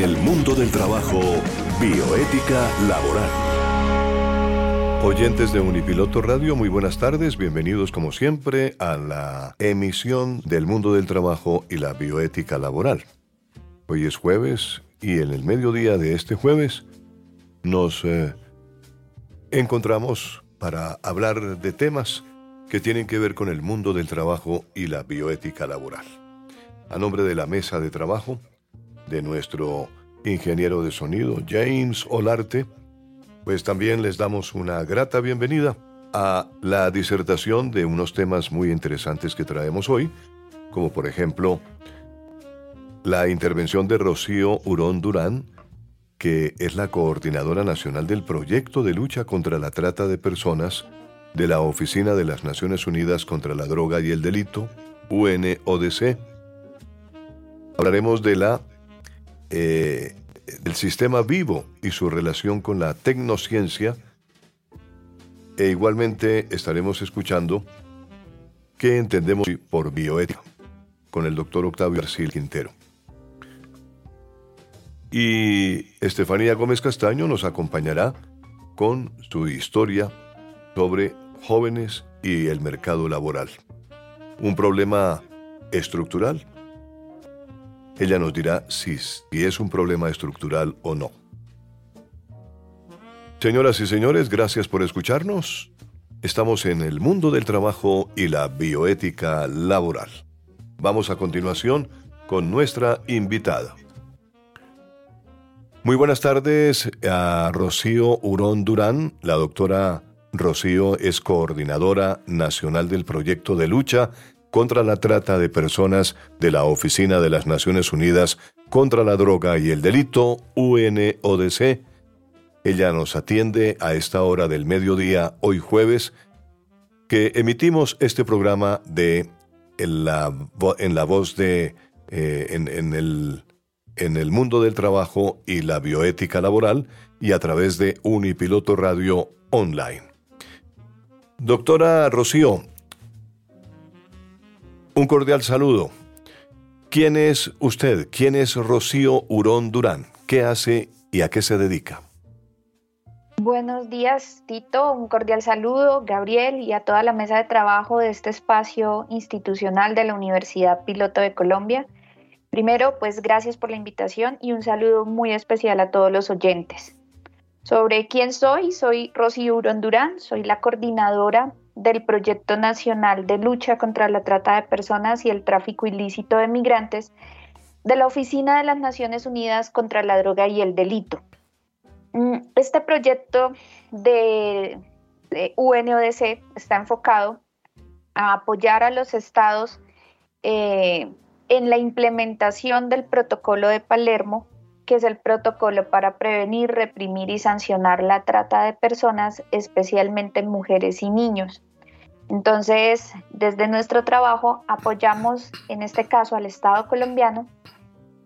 En el mundo del trabajo, bioética laboral. Oyentes de Unipiloto Radio, muy buenas tardes, bienvenidos como siempre a la emisión del mundo del trabajo y la bioética laboral. Hoy es jueves y en el mediodía de este jueves nos eh, encontramos para hablar de temas que tienen que ver con el mundo del trabajo y la bioética laboral. A nombre de la mesa de trabajo, de nuestro ingeniero de sonido James Olarte, pues también les damos una grata bienvenida a la disertación de unos temas muy interesantes que traemos hoy, como por ejemplo la intervención de Rocío Hurón Durán, que es la coordinadora nacional del proyecto de lucha contra la trata de personas de la Oficina de las Naciones Unidas contra la Droga y el Delito, UNODC. Hablaremos de la eh, del sistema vivo y su relación con la tecnociencia. E igualmente estaremos escuchando qué entendemos por bioética con el doctor Octavio García Quintero. Y Estefanía Gómez Castaño nos acompañará con su historia sobre jóvenes y el mercado laboral. Un problema estructural. Ella nos dirá si, es un problema estructural o no. Señoras y señores, gracias por escucharnos. Estamos en el mundo del trabajo y la bioética laboral. Vamos a continuación con nuestra invitada. Muy buenas tardes a Rocío Hurón Durán. La doctora Rocío es coordinadora nacional del proyecto de lucha contra la trata de personas de la Oficina de las Naciones Unidas contra la Droga y el Delito, UNODC. Ella nos atiende a esta hora del mediodía, hoy jueves, que emitimos este programa de en la, en la voz de eh, en el en el mundo del trabajo y la bioética laboral y a través de Unipiloto Radio Online. Doctora Rocío, un cordial saludo. ¿Quién es usted? ¿Quién es Rocío Hurón Durán? ¿Qué hace y a qué se dedica? Buenos días, Tito. Un cordial saludo, Gabriel, y a toda la mesa de trabajo de este espacio institucional de la Universidad Piloto de Colombia. Primero, pues gracias por la invitación y un saludo muy especial a todos los oyentes. Sobre quién soy, soy Rosy Urón Durán, soy la coordinadora del Proyecto Nacional de Lucha contra la Trata de Personas y el Tráfico Ilícito de Migrantes de la Oficina de las Naciones Unidas contra la Droga y el Delito. Mm, este proyecto de, UNODC está enfocado a apoyar a los estados eh, en la implementación del protocolo de Palermo, que es el protocolo para prevenir, reprimir y sancionar la trata de personas, especialmente mujeres y niños. Entonces, desde nuestro trabajo apoyamos, en este caso, al Estado colombiano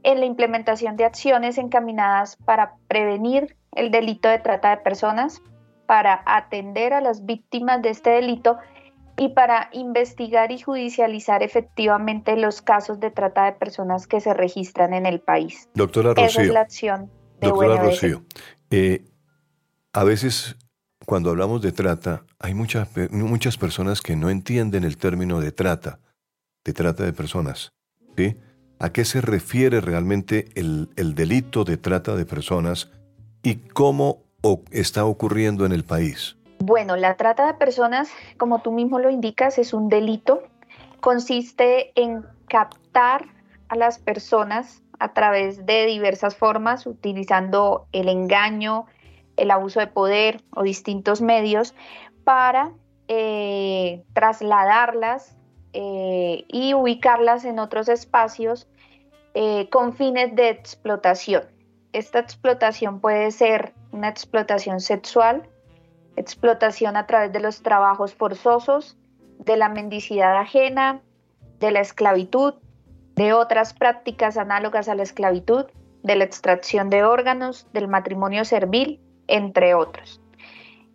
en la implementación de acciones encaminadas para prevenir el delito de trata de personas, para atender a las víctimas de este delito y para investigar y judicializar efectivamente los casos de trata de personas que se registran en el país. Doctora Rocío. Esa es la acción de Doctora Rocío, eh, a veces cuando hablamos de trata, hay muchas, muchas personas que no entienden el término de trata, de trata de personas. ¿sí? ¿A qué se refiere realmente el, el delito de trata de personas y cómo está ocurriendo en el país? Bueno, la trata de personas, como tú mismo lo indicas, es un delito. Consiste en captar a las personas a través de diversas formas, utilizando el engaño, el abuso de poder o distintos medios para eh, trasladarlas eh, y ubicarlas en otros espacios eh, con fines de explotación. Esta explotación puede ser una explotación sexual, explotación a través de los trabajos forzosos, de la mendicidad ajena, de la esclavitud, de otras prácticas análogas a la esclavitud, de la extracción de órganos, del matrimonio servil, entre otros.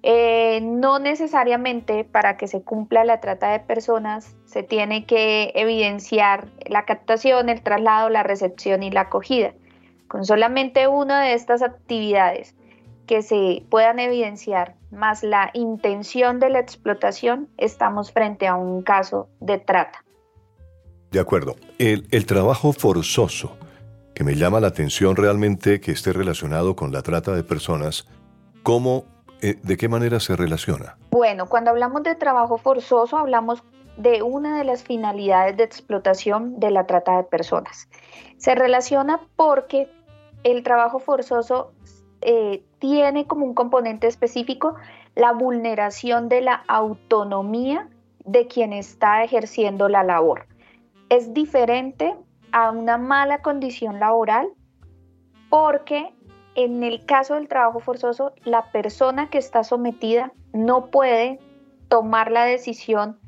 Eh, no necesariamente para que se cumpla la trata de personas se tiene que evidenciar la captación, el traslado, la recepción y la acogida. con solamente una de estas actividades que se puedan evidenciar, más la intención de la explotación, estamos frente a un caso de trata. De acuerdo. El, el trabajo forzoso, que me llama la atención realmente que esté relacionado con la trata de personas, ¿cómo, eh, de qué manera se relaciona? Bueno, cuando hablamos de trabajo forzoso, hablamos de una de las finalidades de explotación de la trata de personas. Se relaciona porque el trabajo forzoso eh, tiene como un componente específico la vulneración de la autonomía de quien está ejerciendo la labor. Es diferente a una mala condición laboral porque en el caso del trabajo forzoso, la persona que está sometida no puede tomar la decisión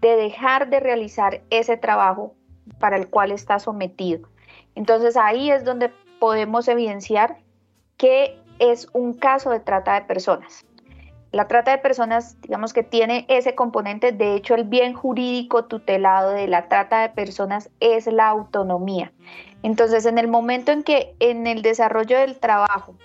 de dejar de realizar ese trabajo para el cual está sometido. Entonces ahí es donde podemos evidenciar que es un caso de trata de personas. La trata de personas, digamos que tiene ese componente, de hecho el bien jurídico tutelado de la trata de personas es la autonomía. Entonces, en el momento en que en el desarrollo del trabajo,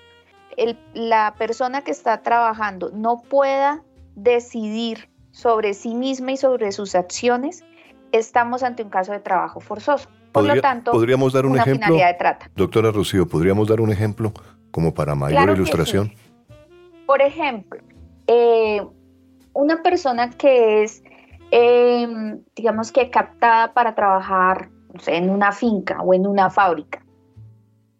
la persona que está trabajando no pueda decidir sobre sí misma y sobre sus acciones, estamos ante un caso de trabajo forzoso. Por lo tanto, podríamos dar un ejemplo. de trata. Doctora Rocío, ¿podríamos dar un ejemplo como para mayor ilustración? Por ejemplo, eh, una persona que es, em, digamos que captada para trabajar en una finca o en una fábrica,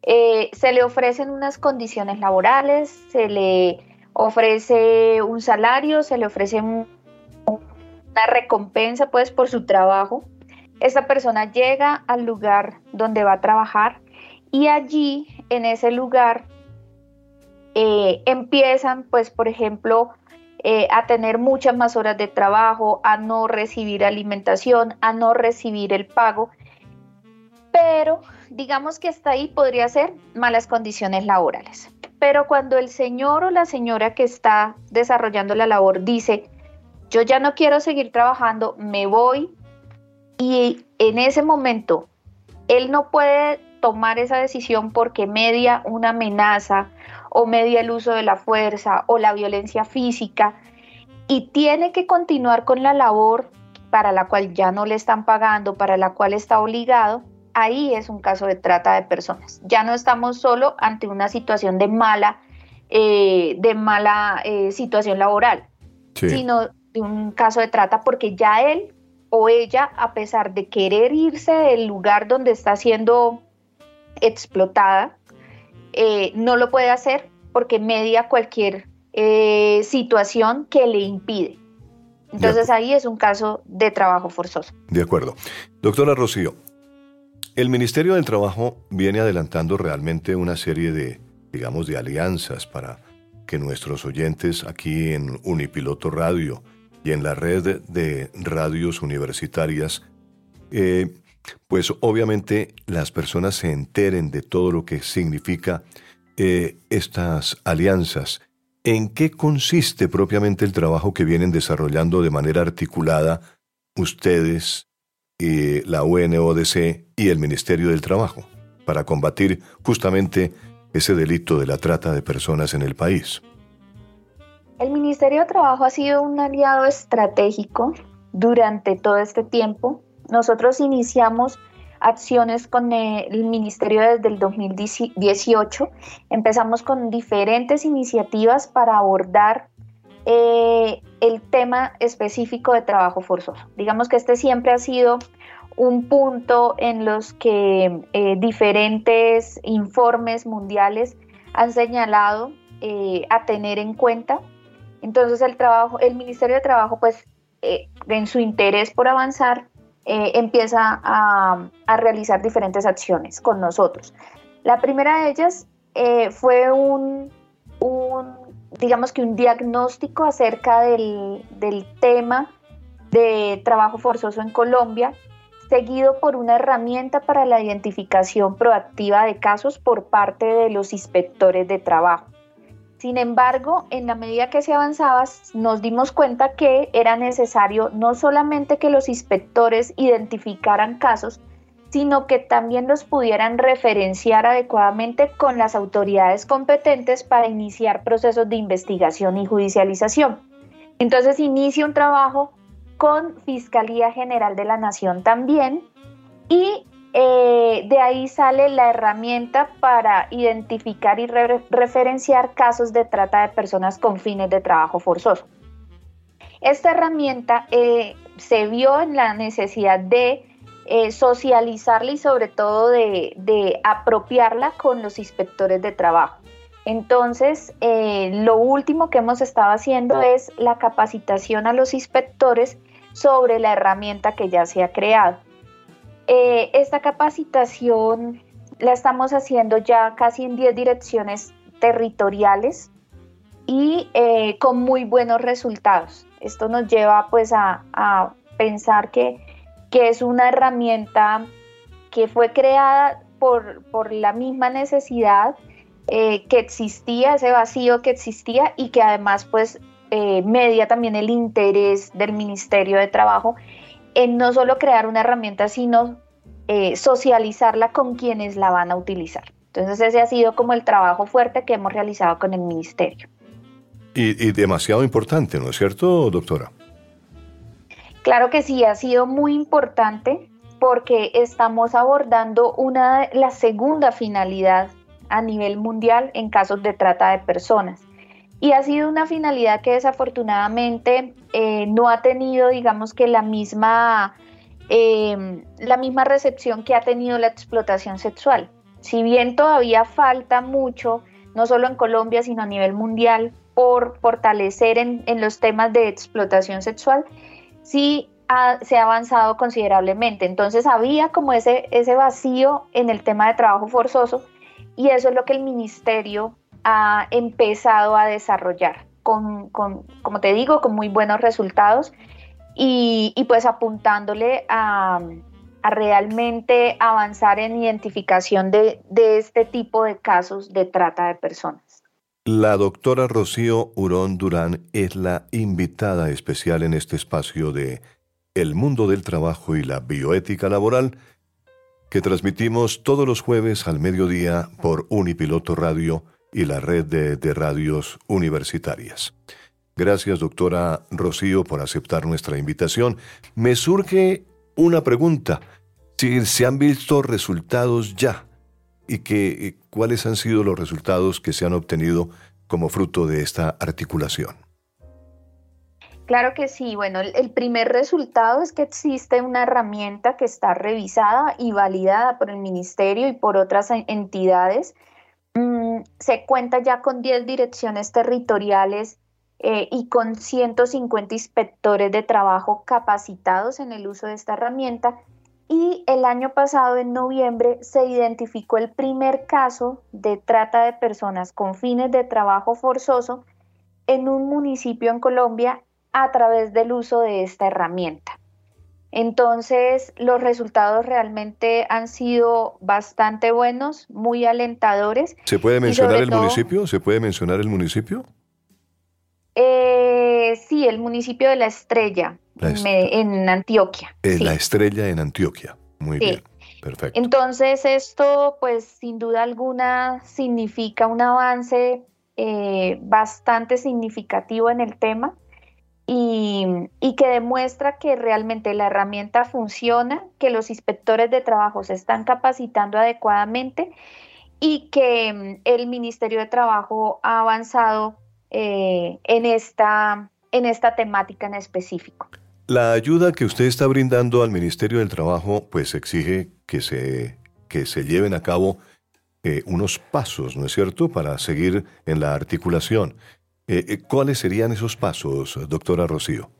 eh, se le ofrecen unas condiciones laborales, se le ofrece un salario, se le ofrece una recompensa pues por su trabajo. Esta persona llega al lugar donde va a trabajar y allí en ese lugar eh, empiezan, pues, por ejemplo, eh, a tener muchas más horas de trabajo, a no recibir alimentación, a no recibir el pago. Pero digamos que hasta ahí podría ser malas condiciones laborales. Pero cuando el señor o la señora que está desarrollando la labor dice, yo ya no quiero seguir trabajando, me voy, y en ese momento él no puede tomar esa decisión porque media una amenaza o media el uso de la fuerza o la violencia física y tiene que continuar con la labor para la cual ya no le están pagando, para la cual está obligado, ahí es un caso de trata de personas. Ya no estamos solo ante una situación de mala, eh, de mala eh, situación laboral, sino de un caso de trata porque ya él o ella, a pesar de querer irse del lugar donde está siendo explotada, eh, no lo puede hacer porque media cualquier eh, situación que le impide. Entonces ahí es un caso de trabajo forzoso. De acuerdo. Doctora Rocío, el Ministerio del Trabajo viene adelantando realmente una serie de, digamos, de alianzas para que nuestros oyentes aquí en Unipiloto Radio y en la red de radios universitarias eh, pues obviamente las personas se enteren de todo lo que significa eh, estas alianzas. ¿En qué consiste propiamente el trabajo que vienen desarrollando de manera articulada ustedes, y la UNODC y el Ministerio del Trabajo para combatir justamente ese delito de la trata de personas en el país? El Ministerio de Trabajo ha sido un aliado estratégico durante todo este tiempo nosotros iniciamos acciones con el ministerio desde el 2018. Empezamos con diferentes iniciativas para abordar eh, el tema específico de trabajo forzoso. Digamos que este siempre ha sido un punto en los que eh, diferentes informes mundiales han señalado eh, a tener en cuenta. Entonces el trabajo, el Ministerio de Trabajo, pues en su interés por avanzar, eh, empieza a, realizar diferentes acciones con nosotros. La primera de ellas eh, fue un, digamos que un diagnóstico acerca del, del tema de trabajo forzoso en Colombia, seguido por una herramienta para la identificación proactiva de casos por parte de los inspectores de trabajo. Sin embargo, en la medida que se avanzaba, nos dimos cuenta que era necesario no solamente que los inspectores identificaran casos, sino que también los pudieran referenciar adecuadamente con las autoridades competentes para iniciar procesos de investigación y judicialización. Entonces inicia un trabajo con Fiscalía General de la Nación también y eh, de ahí sale la herramienta para identificar y referenciar casos de trata de personas con fines de trabajo forzoso. Esta herramienta eh, se vio en la necesidad de eh, socializarla y sobre todo de, apropiarla con los inspectores de trabajo. Entonces, lo último que hemos estado haciendo es la capacitación a los inspectores sobre la herramienta que ya se ha creado. Eh, esta capacitación la estamos haciendo ya casi en 10 direcciones territoriales y eh, con muy buenos resultados. Esto nos lleva pues a, pensar que, que, es una herramienta que fue creada por, por la misma necesidad eh, que existía, ese vacío que existía y que además pues media también el interés del Ministerio de Trabajo en no solo crear una herramienta, sino eh, socializarla con quienes la van a utilizar. Entonces ese ha sido como el trabajo fuerte que hemos realizado con el ministerio. Y, demasiado importante, ¿no es cierto, doctora? Claro que sí, ha sido muy importante porque estamos abordando una, la segunda finalidad a nivel mundial en casos de trata de personas. Y ha sido una finalidad que desafortunadamente eh, no ha tenido, digamos que la misma, em, la misma recepción que ha tenido la explotación sexual. Si bien todavía falta mucho, no solo en Colombia, sino a nivel mundial, por fortalecer en, los temas de explotación sexual, sí se ha avanzado considerablemente. Entonces había como ese, ese vacío en el tema de trabajo forzoso y eso es lo que el ministerio ha empezado a desarrollar, con, como te digo, con muy buenos resultados y, pues apuntándole a, realmente avanzar en identificación de, de este tipo de casos de trata de personas. La doctora Rocío Urón Durán es la invitada especial en este espacio de El mundo del trabajo y la bioética laboral que transmitimos todos los jueves al mediodía por Unipiloto Radio y la red de, radios universitarias. Gracias, doctora Rocío, por aceptar nuestra invitación. Me surge una pregunta. Si se han visto resultados ya y que, cuáles han sido los resultados que se han obtenido como fruto de esta articulación. Claro que sí. Bueno, el primer resultado es que existe una herramienta que está revisada y validada por el ministerio y por otras entidades Mm, se cuenta ya con 10 direcciones territoriales eh, y con 150 inspectores de trabajo capacitados en el uso de esta herramienta. Y el año pasado, en noviembre, se identificó el primer caso de trata de personas con fines de trabajo forzoso en un municipio en Colombia a través del uso de esta herramienta. Entonces, los resultados realmente han sido bastante buenos, muy alentadores. ¿Se puede mencionar el municipio? ¿Se puede mencionar el municipio? Eh, sí, el municipio de La Estrella, en Antioquia. La Estrella en Antioquia. Muy bien. Perfecto. Entonces, esto, pues, sin duda alguna, significa un avance eh, bastante significativo en el tema y, que demuestra que realmente la herramienta funciona, que los inspectores de trabajo se están capacitando adecuadamente y que mm, el Ministerio de Trabajo ha avanzado eh, en, esta, en esta temática en específico. La ayuda que usted está brindando al Ministerio del Trabajo pues exige que se, que se lleven a cabo eh, unos pasos, ¿no es cierto?, para seguir en la articulación. Eh, eh, ¿Cuáles serían esos pasos, doctora Rocío?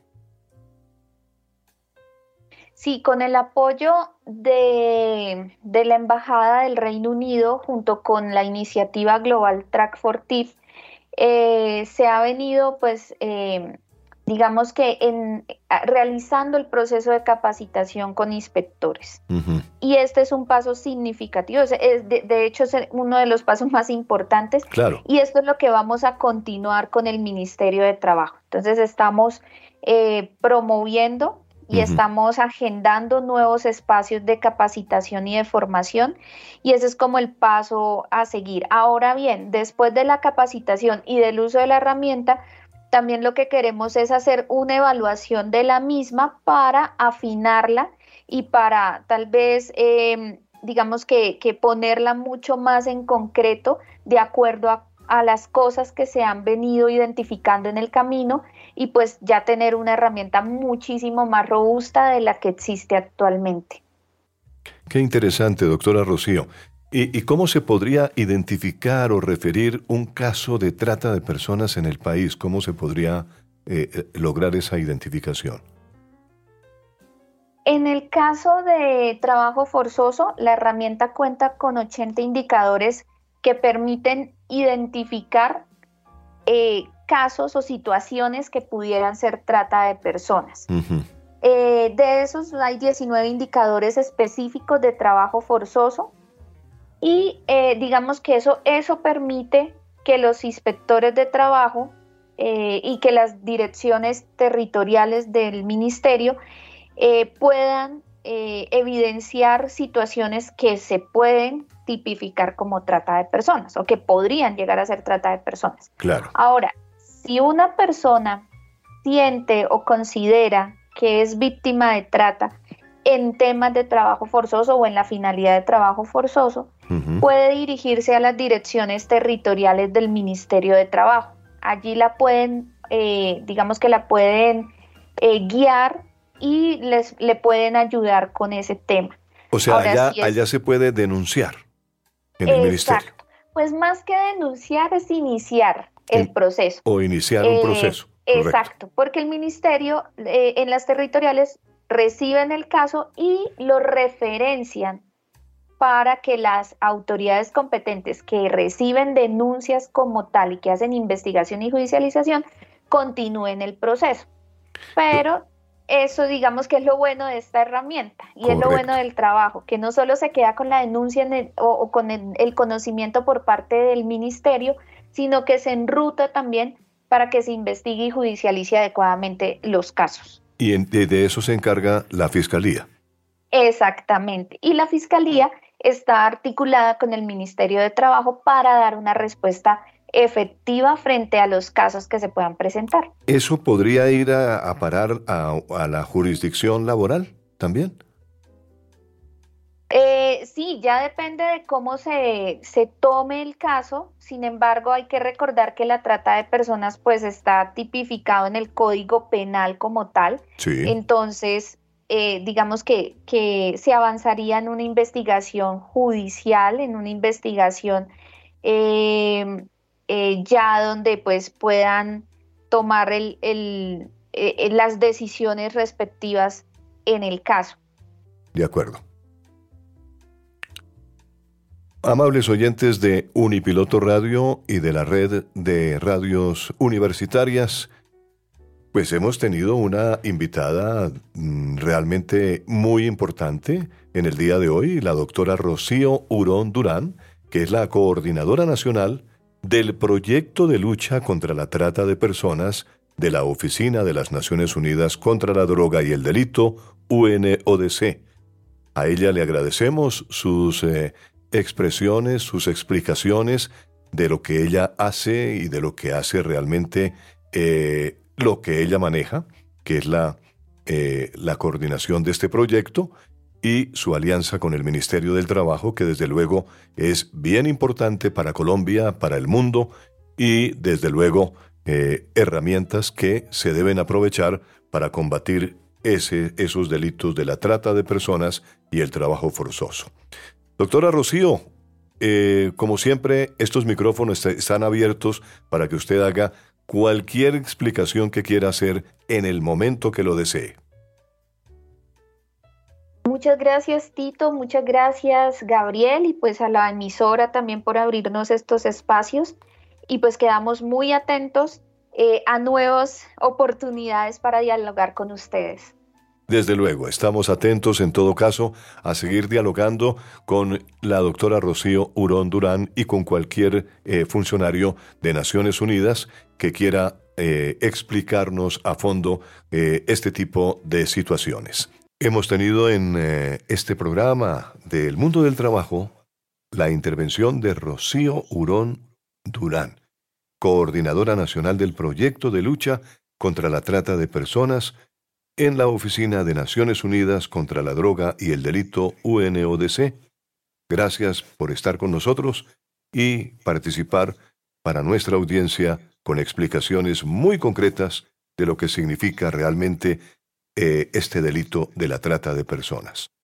Sí, con el apoyo de, la Embajada del Reino Unido junto con la iniciativa Global Track for TIF, eh, se ha venido pues digamos que en, realizando el proceso de capacitación con inspectores. Y este es un paso significativo, es, de, hecho es uno de los pasos más importantes. Claro. Y esto es lo que vamos a continuar con el Ministerio de Trabajo. Entonces estamos eh, promoviendo y estamos agendando nuevos espacios de capacitación y de formación y ese es como el paso a seguir. Ahora bien, después de la capacitación y del uso de la herramienta, también lo que queremos es hacer una evaluación de la misma para afinarla y para tal vez, em, digamos que, ponerla mucho más en concreto de acuerdo a, a las cosas que se han venido identificando en el camino y pues ya tener una herramienta muchísimo más robusta de la que existe actualmente. Qué interesante, doctora Rocío. ¿Y, cómo se podría identificar o referir un caso de trata de personas en el país? ¿Cómo se podría eh, eh, lograr esa identificación? En el caso de trabajo forzoso, la herramienta cuenta con 80 indicadores que permiten identificar eh, casos o situaciones que pudieran ser trata de personas. Eh, de esos hay 19 indicadores específicos de trabajo forzoso y eh, digamos que eso, eso permite que los inspectores de trabajo eh, y que las direcciones territoriales del ministerio puedan evidenciar situaciones que se pueden tipificar como trata de personas o que podrían llegar a ser trata de personas. Claro. Ahora, si una persona siente o considera que es víctima de trata en temas de trabajo forzoso o en la finalidad de trabajo forzoso, puede dirigirse a las direcciones territoriales del Ministerio de Trabajo. Allí la pueden, eh, digamos que la pueden eh, guiar y les, le pueden ayudar con ese tema. O sea, allá, se puede denunciar en el Ministerio. Pues más que denunciar es iniciar el proceso. O iniciar un eh, proceso. Exacto, porque el ministerio eh, en las territoriales reciben el caso y lo referencian para que las autoridades competentes que reciben denuncias como tal y que hacen investigación y judicialización continúen el proceso. Pero eso digamos que es lo bueno de esta herramienta y es lo bueno del trabajo, que no solo se queda con la denuncia o, con el, conocimiento por parte del ministerio, sino que se enruta también para que se investigue y judicialice adecuadamente los casos. Y de eso se encarga la Fiscalía. Exactamente. Y la Fiscalía está articulada con el Ministerio de Trabajo para dar una respuesta efectiva frente a los casos que se puedan presentar. ¿Eso podría ir a, parar a, la jurisdicción laboral también? Eh, sí, ya depende de cómo se, se, tome el caso. Sin embargo, hay que recordar que la trata de personas pues está tipificado en el Código Penal como tal. Entonces, eh, digamos que, que, se avanzaría en una investigación judicial, en una investigación eh, eh, ya donde pues puedan tomar el, el, eh, las decisiones respectivas en el caso. De acuerdo. Amables oyentes de Unipiloto Radio y de la red de radios universitarias, pues hemos tenido una invitada mm, realmente muy importante en el día de hoy, la doctora Rocío Urón Durán, que es la coordinadora nacional del proyecto de lucha contra la trata de personas de la Oficina de las Naciones Unidas contra la Droga y el Delito, UNODC. A ella le agradecemos sus eh, expresiones, sus explicaciones de lo que ella hace y de lo que hace realmente eh, lo que ella maneja, que es la, eh, la coordinación de este proyecto y su alianza con el Ministerio del Trabajo, que desde luego es bien importante para Colombia, para el mundo y desde luego eh, herramientas que se deben aprovechar para combatir ese, esos delitos de la trata de personas y el trabajo forzoso. Doctora Rocío, eh, como siempre, estos micrófonos están abiertos para que usted haga cualquier explicación que quiera hacer en el momento que lo desee. Muchas gracias Tito, muchas gracias Gabriel y pues a la emisora también por abrirnos estos espacios y pues quedamos muy atentos eh, a nuevas oportunidades para dialogar con ustedes. Desde luego, estamos atentos en todo caso a seguir dialogando con la doctora Rocío Urón Durán y con cualquier eh, funcionario de Naciones Unidas que quiera eh, explicarnos a fondo eh, este tipo de situaciones. Hemos tenido en este programa del mundo del trabajo la intervención de Rocío Hurón Durán, coordinadora nacional del proyecto de lucha contra la trata de personas en la Oficina de Naciones Unidas contra la Droga y el Delito UNODC. Gracias por estar con nosotros y participar para nuestra audiencia con explicaciones muy concretas de lo que significa realmente eh, este delito de la trata de personas.